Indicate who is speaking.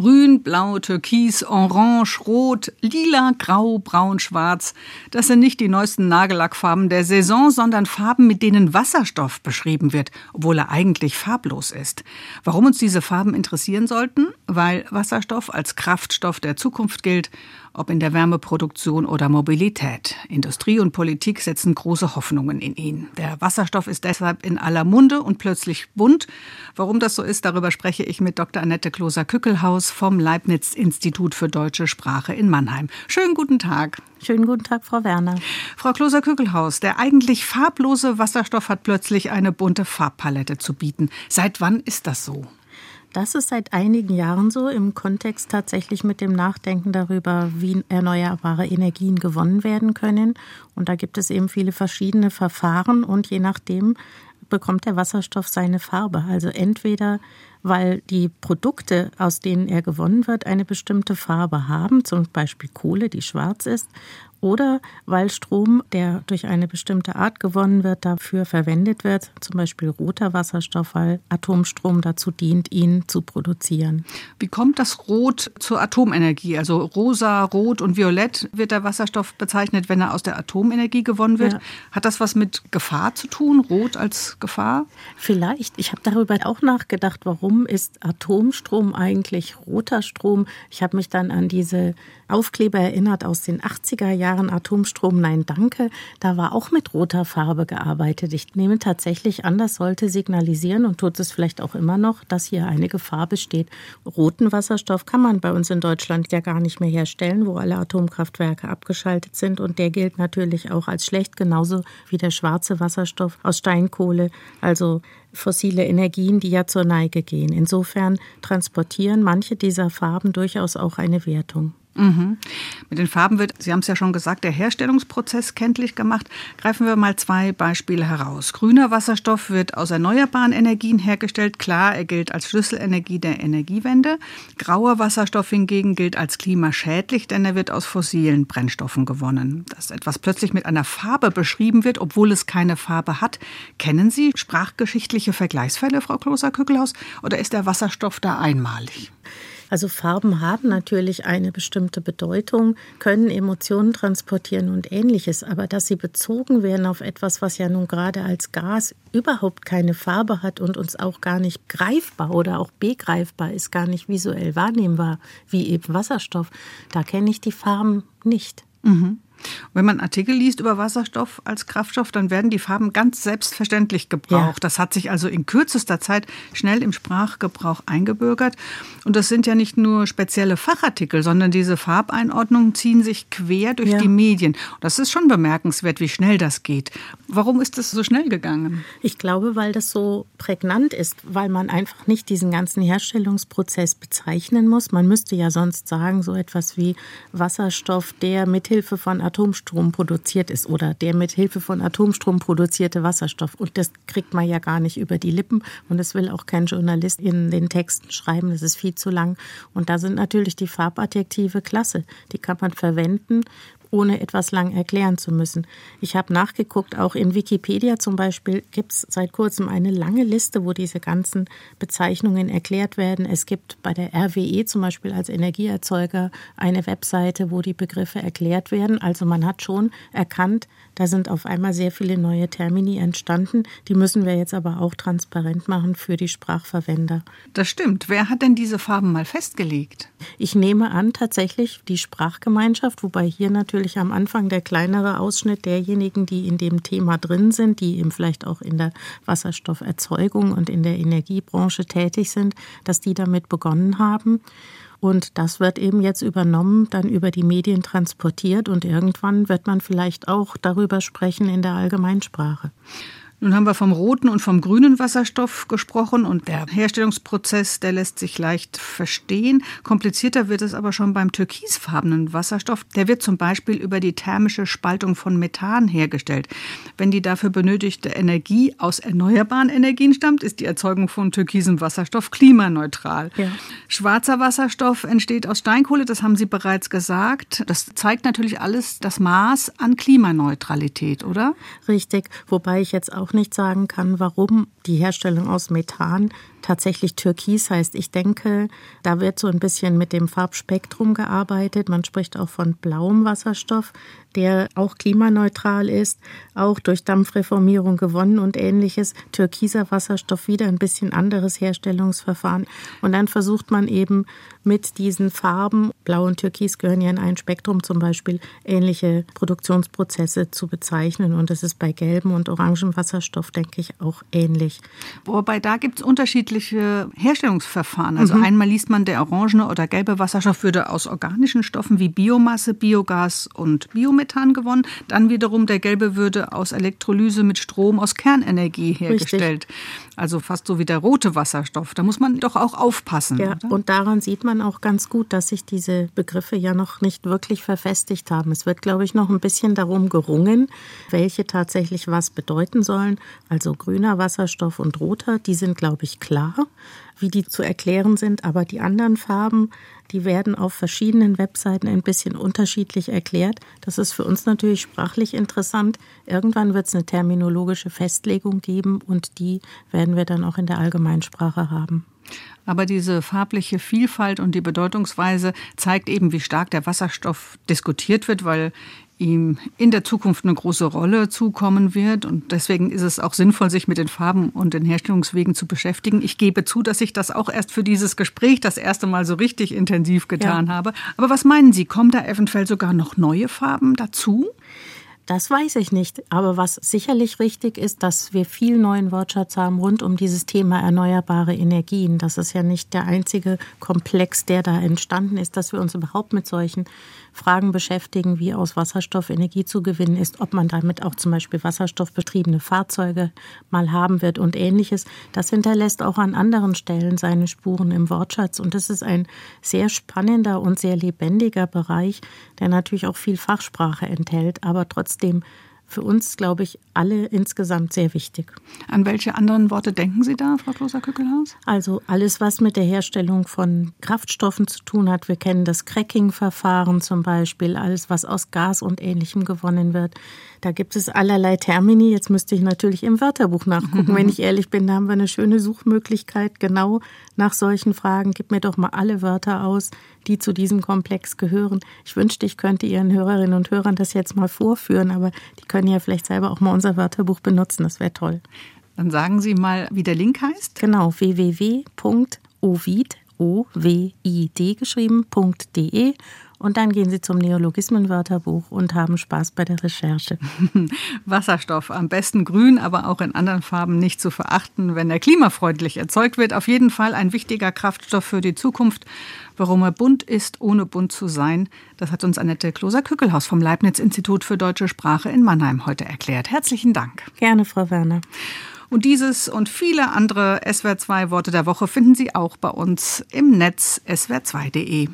Speaker 1: Grün, Blau, Türkis, Orange, Rot, Lila, Grau, Braun, Schwarz. Das sind nicht die neuesten Nagellackfarben der Saison, sondern Farben, mit denen Wasserstoff beschrieben wird, obwohl er eigentlich farblos ist. Warum uns diese Farben interessieren sollten? Weil Wasserstoff als Kraftstoff der Zukunft gilt ob in der Wärmeproduktion oder Mobilität. Industrie und Politik setzen große Hoffnungen in ihn. Der Wasserstoff ist deshalb in aller Munde und plötzlich bunt. Warum das so ist, darüber spreche ich mit Dr. Annette Kloser-Kückelhaus vom Leibniz-Institut für deutsche Sprache in Mannheim. Schönen guten Tag.
Speaker 2: Schönen guten Tag, Frau Werner.
Speaker 1: Frau Kloser-Kückelhaus, der eigentlich farblose Wasserstoff hat plötzlich eine bunte Farbpalette zu bieten. Seit wann ist das so?
Speaker 2: Das ist seit einigen Jahren so im Kontext tatsächlich mit dem Nachdenken darüber, wie erneuerbare Energien gewonnen werden können. Und da gibt es eben viele verschiedene Verfahren und je nachdem bekommt der Wasserstoff seine Farbe. Also entweder weil die Produkte, aus denen er gewonnen wird, eine bestimmte Farbe haben, zum Beispiel Kohle, die schwarz ist, oder weil Strom, der durch eine bestimmte Art gewonnen wird, dafür verwendet wird, zum Beispiel roter Wasserstoff, weil Atomstrom dazu dient, ihn zu produzieren.
Speaker 1: Wie kommt das Rot zur Atomenergie? Also rosa, rot und violett wird der Wasserstoff bezeichnet, wenn er aus der Atomenergie gewonnen wird. Ja. Hat das was mit Gefahr zu tun, rot als Gefahr?
Speaker 2: Vielleicht. Ich habe darüber auch nachgedacht, warum ist Atomstrom eigentlich roter Strom? Ich habe mich dann an diese Aufkleber erinnert aus den 80er Jahren Atomstrom Nein Danke. Da war auch mit roter Farbe gearbeitet. Ich nehme tatsächlich an, das sollte signalisieren und tut es vielleicht auch immer noch, dass hier eine Gefahr besteht. Roten Wasserstoff kann man bei uns in Deutschland ja gar nicht mehr herstellen, wo alle Atomkraftwerke abgeschaltet sind und der gilt natürlich auch als schlecht, genauso wie der schwarze Wasserstoff aus Steinkohle. Also fossile Energien, die ja zur Neige gehen. Insofern transportieren manche dieser Farben durchaus auch eine Wertung.
Speaker 1: Mhm. Mit den Farben wird, Sie haben es ja schon gesagt, der Herstellungsprozess kenntlich gemacht. Greifen wir mal zwei Beispiele heraus. Grüner Wasserstoff wird aus erneuerbaren Energien hergestellt. Klar, er gilt als Schlüsselenergie der Energiewende. Grauer Wasserstoff hingegen gilt als klimaschädlich, denn er wird aus fossilen Brennstoffen gewonnen. Dass etwas plötzlich mit einer Farbe beschrieben wird, obwohl es keine Farbe hat. Kennen Sie sprachgeschichtliche Vergleichsfälle, Frau Kloser-Kückelhaus, oder ist der Wasserstoff da einmalig?
Speaker 2: Also Farben haben natürlich eine bestimmte Bedeutung, können Emotionen transportieren und ähnliches, aber dass sie bezogen werden auf etwas, was ja nun gerade als Gas überhaupt keine Farbe hat und uns auch gar nicht greifbar oder auch begreifbar ist, gar nicht visuell wahrnehmbar, wie eben Wasserstoff, da kenne ich die Farben nicht.
Speaker 1: Mhm. Wenn man Artikel liest über Wasserstoff als Kraftstoff, dann werden die Farben ganz selbstverständlich gebraucht. Ja. Das hat sich also in kürzester Zeit schnell im Sprachgebrauch eingebürgert. Und das sind ja nicht nur spezielle Fachartikel, sondern diese Farbeinordnungen ziehen sich quer durch ja. die Medien. Das ist schon bemerkenswert, wie schnell das geht. Warum ist das so schnell gegangen?
Speaker 2: Ich glaube, weil das so prägnant ist, weil man einfach nicht diesen ganzen Herstellungsprozess bezeichnen muss. Man müsste ja sonst sagen, so etwas wie Wasserstoff, der mithilfe von Atomstrom produziert ist oder der mit Hilfe von Atomstrom produzierte Wasserstoff. Und das kriegt man ja gar nicht über die Lippen und das will auch kein Journalist in den Texten schreiben. Das ist viel zu lang. Und da sind natürlich die Farbadjektive klasse. Die kann man verwenden ohne etwas lang erklären zu müssen. Ich habe nachgeguckt, auch in Wikipedia zum Beispiel gibt es seit kurzem eine lange Liste, wo diese ganzen Bezeichnungen erklärt werden. Es gibt bei der RWE zum Beispiel als Energieerzeuger eine Webseite, wo die Begriffe erklärt werden. Also man hat schon erkannt, da sind auf einmal sehr viele neue Termini entstanden. Die müssen wir jetzt aber auch transparent machen für die Sprachverwender.
Speaker 1: Das stimmt. Wer hat denn diese Farben mal festgelegt?
Speaker 2: Ich nehme an, tatsächlich die Sprachgemeinschaft, wobei hier natürlich am Anfang der kleinere Ausschnitt derjenigen, die in dem Thema drin sind, die eben vielleicht auch in der Wasserstofferzeugung und in der Energiebranche tätig sind, dass die damit begonnen haben. Und das wird eben jetzt übernommen, dann über die Medien transportiert und irgendwann wird man vielleicht auch darüber sprechen in der Allgemeinsprache.
Speaker 1: Nun haben wir vom roten und vom grünen Wasserstoff gesprochen und der Herstellungsprozess, der lässt sich leicht verstehen. Komplizierter wird es aber schon beim türkisfarbenen Wasserstoff. Der wird zum Beispiel über die thermische Spaltung von Methan hergestellt. Wenn die dafür benötigte Energie aus erneuerbaren Energien stammt, ist die Erzeugung von türkisem Wasserstoff klimaneutral. Ja. Schwarzer Wasserstoff entsteht aus Steinkohle, das haben Sie bereits gesagt. Das zeigt natürlich alles das Maß an Klimaneutralität, oder?
Speaker 2: Richtig, wobei ich jetzt auch auch nicht sagen kann, warum die Herstellung aus Methan tatsächlich Türkis heißt. Ich denke, da wird so ein bisschen mit dem Farbspektrum gearbeitet. Man spricht auch von blauem Wasserstoff, der auch klimaneutral ist, auch durch Dampfreformierung gewonnen und ähnliches. Türkiser Wasserstoff wieder ein bisschen anderes Herstellungsverfahren. Und dann versucht man eben mit diesen Farben, blau und türkis gehören ja in ein Spektrum zum Beispiel, ähnliche Produktionsprozesse zu bezeichnen. Und das ist bei gelbem und orangem Wasserstoff, denke ich, auch ähnlich.
Speaker 1: Wobei da gibt es unterschiedliche unterschiedliche Herstellungsverfahren. Also mhm. einmal liest man, der orangene oder gelbe Wasserstoff würde aus organischen Stoffen wie Biomasse, Biogas und Biomethan gewonnen. Dann wiederum der gelbe würde aus Elektrolyse mit Strom aus Kernenergie hergestellt. Richtig. Also fast so wie der rote Wasserstoff. Da muss man doch auch aufpassen.
Speaker 2: Ja, oder? und daran sieht man auch ganz gut, dass sich diese Begriffe ja noch nicht wirklich verfestigt haben. Es wird, glaube ich, noch ein bisschen darum gerungen, welche tatsächlich was bedeuten sollen. Also grüner Wasserstoff und roter, die sind, glaube ich, klar klar, wie die zu erklären sind, aber die anderen Farben, die werden auf verschiedenen Webseiten ein bisschen unterschiedlich erklärt. Das ist für uns natürlich sprachlich interessant. Irgendwann wird es eine terminologische Festlegung geben und die werden wir dann auch in der Allgemeinsprache haben.
Speaker 1: Aber diese farbliche Vielfalt und die Bedeutungsweise zeigt eben, wie stark der Wasserstoff diskutiert wird, weil ihm in der Zukunft eine große Rolle zukommen wird. Und deswegen ist es auch sinnvoll, sich mit den Farben und den Herstellungswegen zu beschäftigen. Ich gebe zu, dass ich das auch erst für dieses Gespräch das erste Mal so richtig intensiv getan ja. habe. Aber was meinen Sie, kommen da eventuell sogar noch neue Farben dazu?
Speaker 2: Das weiß ich nicht. Aber was sicherlich richtig ist, dass wir viel neuen Wortschatz haben rund um dieses Thema erneuerbare Energien. Das ist ja nicht der einzige Komplex, der da entstanden ist, dass wir uns überhaupt mit solchen Fragen beschäftigen, wie aus Wasserstoff Energie zu gewinnen ist, ob man damit auch zum Beispiel wasserstoffbetriebene Fahrzeuge mal haben wird und ähnliches. Das hinterlässt auch an anderen Stellen seine Spuren im Wortschatz. Und das ist ein sehr spannender und sehr lebendiger Bereich, der natürlich auch viel Fachsprache enthält, aber trotzdem dem für uns, glaube ich, alle insgesamt sehr wichtig.
Speaker 1: An welche anderen Worte denken Sie da, Frau Kloser-Kückelhaus?
Speaker 2: Also alles, was mit der Herstellung von Kraftstoffen zu tun hat. Wir kennen das Cracking-Verfahren zum Beispiel, alles, was aus Gas und Ähnlichem gewonnen wird. Da gibt es allerlei Termini. Jetzt müsste ich natürlich im Wörterbuch nachgucken. Wenn ich ehrlich bin, da haben wir eine schöne Suchmöglichkeit genau nach solchen Fragen. Gib mir doch mal alle Wörter aus, die zu diesem Komplex gehören. Ich wünschte, ich könnte Ihren Hörerinnen und Hörern das jetzt mal vorführen, aber die können ja vielleicht selber auch mal unser Wörterbuch benutzen. Das wäre toll.
Speaker 1: Dann sagen Sie mal, wie der Link heißt.
Speaker 2: Genau, www.ovid, O-W-I-D geschrieben.de und dann gehen Sie zum Neologismenwörterbuch und haben Spaß bei der Recherche.
Speaker 1: Wasserstoff, am besten grün, aber auch in anderen Farben nicht zu verachten, wenn er klimafreundlich erzeugt wird. Auf jeden Fall ein wichtiger Kraftstoff für die Zukunft. Warum er bunt ist, ohne bunt zu sein, das hat uns Annette Kloser-Kückelhaus vom Leibniz-Institut für deutsche Sprache in Mannheim heute erklärt. Herzlichen Dank.
Speaker 2: Gerne, Frau Werner.
Speaker 1: Und dieses und viele andere SWR2 Worte der Woche finden Sie auch bei uns im Netz swr2.de.